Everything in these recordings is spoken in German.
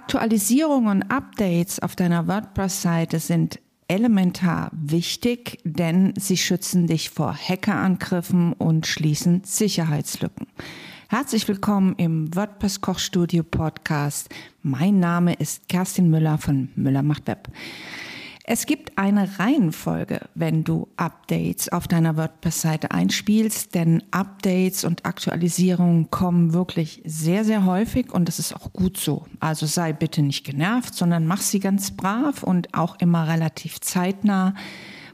Aktualisierungen und Updates auf deiner WordPress-Seite sind elementar wichtig, denn sie schützen dich vor Hackerangriffen und schließen Sicherheitslücken. Herzlich willkommen im WordPress Kochstudio Podcast. Mein Name ist Kerstin Müller von Müller macht Web. Es gibt eine Reihenfolge, wenn du Updates auf deiner WordPress-Seite einspielst, denn Updates und Aktualisierungen kommen wirklich sehr, sehr häufig und das ist auch gut so. Also sei bitte nicht genervt, sondern mach sie ganz brav und auch immer relativ zeitnah,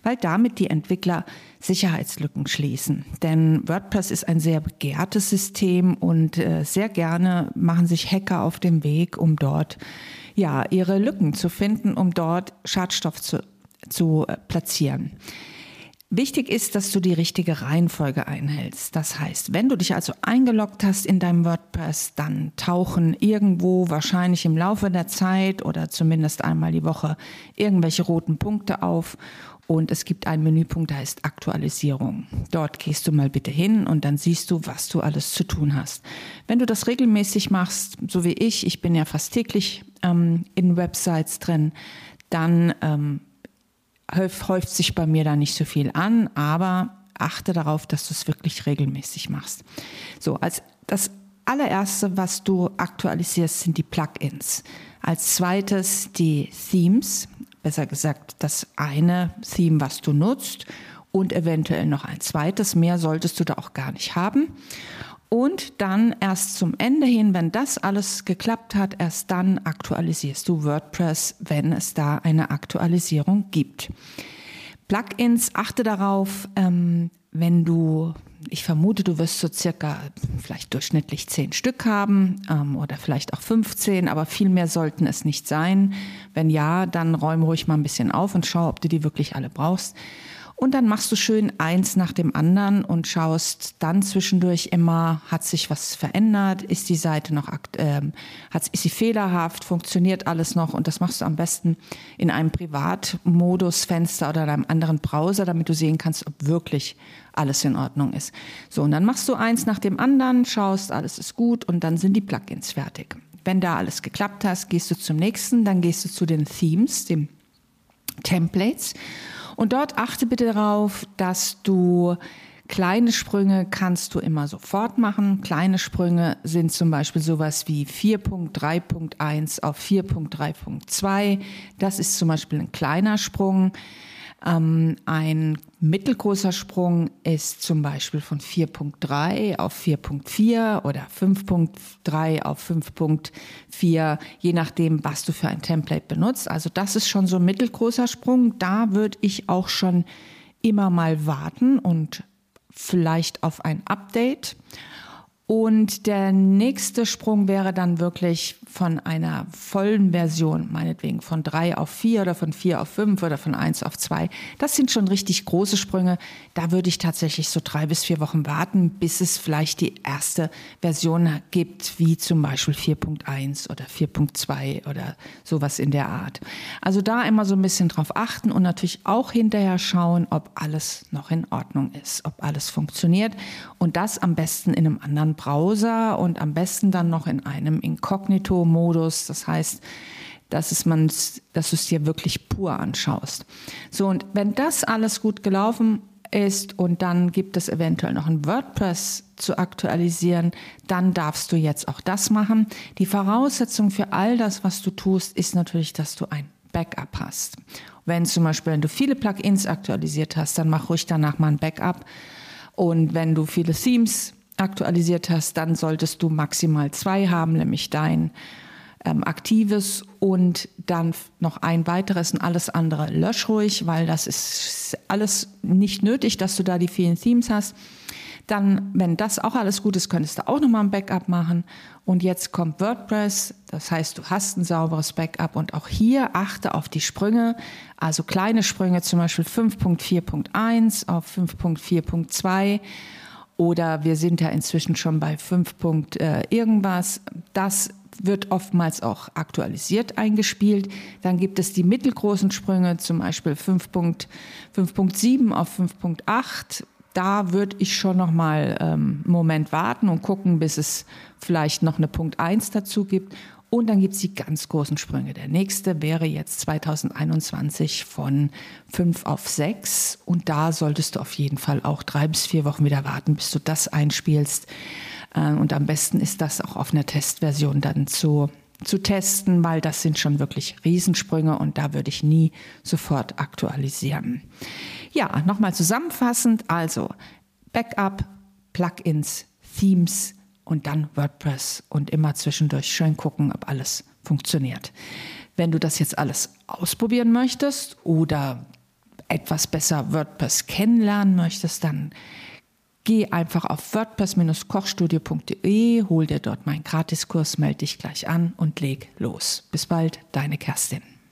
weil damit die Entwickler Sicherheitslücken schließen. Denn WordPress ist ein sehr begehrtes System und äh, sehr gerne machen sich Hacker auf den Weg, um dort ja, ihre Lücken zu finden, um dort Schadstoff zu, zu äh, platzieren. Wichtig ist, dass du die richtige Reihenfolge einhältst. Das heißt, wenn du dich also eingeloggt hast in deinem WordPress, dann tauchen irgendwo wahrscheinlich im Laufe der Zeit oder zumindest einmal die Woche irgendwelche roten Punkte auf und es gibt einen Menüpunkt, der heißt Aktualisierung. Dort gehst du mal bitte hin und dann siehst du, was du alles zu tun hast. Wenn du das regelmäßig machst, so wie ich, ich bin ja fast täglich ähm, in Websites drin, dann ähm, häuft sich bei mir da nicht so viel an, aber achte darauf, dass du es wirklich regelmäßig machst. So, als das allererste, was du aktualisierst, sind die Plugins. Als zweites die Themes besser gesagt das eine Theme, was du nutzt und eventuell noch ein zweites. Mehr solltest du da auch gar nicht haben. Und dann erst zum Ende hin, wenn das alles geklappt hat, erst dann aktualisierst du WordPress, wenn es da eine Aktualisierung gibt. Plugins, achte darauf, ähm, wenn du ich vermute, du wirst so circa vielleicht durchschnittlich zehn Stück haben ähm, oder vielleicht auch 15, aber viel mehr sollten es nicht sein. Wenn ja, dann räum ruhig mal ein bisschen auf und schau, ob du die wirklich alle brauchst. Und dann machst du schön eins nach dem anderen und schaust dann zwischendurch immer, hat sich was verändert, ist die Seite noch, äh, hat, ist sie fehlerhaft, funktioniert alles noch und das machst du am besten in einem Privatmodusfenster oder in einem anderen Browser, damit du sehen kannst, ob wirklich alles in Ordnung ist. So, und dann machst du eins nach dem anderen, schaust, alles ist gut und dann sind die Plugins fertig. Wenn da alles geklappt hast, gehst du zum nächsten, dann gehst du zu den Themes, den Templates und dort achte bitte darauf, dass du Kleine Sprünge kannst du immer sofort machen. Kleine Sprünge sind zum Beispiel sowas wie 4.3.1 auf 4.3.2. Das ist zum Beispiel ein kleiner Sprung. Ähm, ein mittelgroßer Sprung ist zum Beispiel von 4.3 auf 4.4 oder 5.3 auf 5.4, je nachdem, was du für ein Template benutzt. Also das ist schon so ein mittelgroßer Sprung. Da würde ich auch schon immer mal warten und vielleicht auf ein Update. Und der nächste Sprung wäre dann wirklich von einer vollen Version, meinetwegen von drei auf vier oder von vier auf fünf oder von eins auf zwei. Das sind schon richtig große Sprünge. Da würde ich tatsächlich so drei bis vier Wochen warten, bis es vielleicht die erste Version gibt, wie zum Beispiel 4.1 oder 4.2 oder sowas in der Art. Also da immer so ein bisschen drauf achten und natürlich auch hinterher schauen, ob alles noch in Ordnung ist, ob alles funktioniert und das am besten in einem anderen Browser und am besten dann noch in einem Inkognito-Modus. Das heißt, dass, es man, dass du es dir wirklich pur anschaust. So, und wenn das alles gut gelaufen ist und dann gibt es eventuell noch ein WordPress zu aktualisieren, dann darfst du jetzt auch das machen. Die Voraussetzung für all das, was du tust, ist natürlich, dass du ein Backup hast. Wenn zum Beispiel, wenn du viele Plugins aktualisiert hast, dann mach ruhig danach mal ein Backup. Und wenn du viele Themes aktualisiert hast, dann solltest du maximal zwei haben, nämlich dein ähm, aktives und dann noch ein weiteres und alles andere lösch ruhig, weil das ist alles nicht nötig, dass du da die vielen Themes hast. Dann, wenn das auch alles gut ist, könntest du auch nochmal ein Backup machen. Und jetzt kommt WordPress, das heißt, du hast ein sauberes Backup und auch hier achte auf die Sprünge, also kleine Sprünge, zum Beispiel 5.4.1 auf 5.4.2 oder wir sind ja inzwischen schon bei 5. Äh, irgendwas. Das wird oftmals auch aktualisiert eingespielt. Dann gibt es die mittelgroßen Sprünge, zum Beispiel 5.7 auf 5.8. Da würde ich schon noch mal ähm, einen Moment warten und gucken, bis es vielleicht noch eine Punkt 1 dazu gibt. Und dann gibt es die ganz großen Sprünge. Der nächste wäre jetzt 2021 von 5 auf 6. Und da solltest du auf jeden Fall auch drei bis vier Wochen wieder warten, bis du das einspielst. Äh, und am besten ist das auch auf einer Testversion dann zu, zu testen, weil das sind schon wirklich Riesensprünge und da würde ich nie sofort aktualisieren. Ja, nochmal zusammenfassend, also Backup, Plugins, Themes, und dann WordPress und immer zwischendurch schön gucken, ob alles funktioniert. Wenn du das jetzt alles ausprobieren möchtest oder etwas besser WordPress kennenlernen möchtest, dann geh einfach auf wordpress-kochstudio.de, hol dir dort meinen Gratiskurs, melde dich gleich an und leg los. Bis bald, deine Kerstin.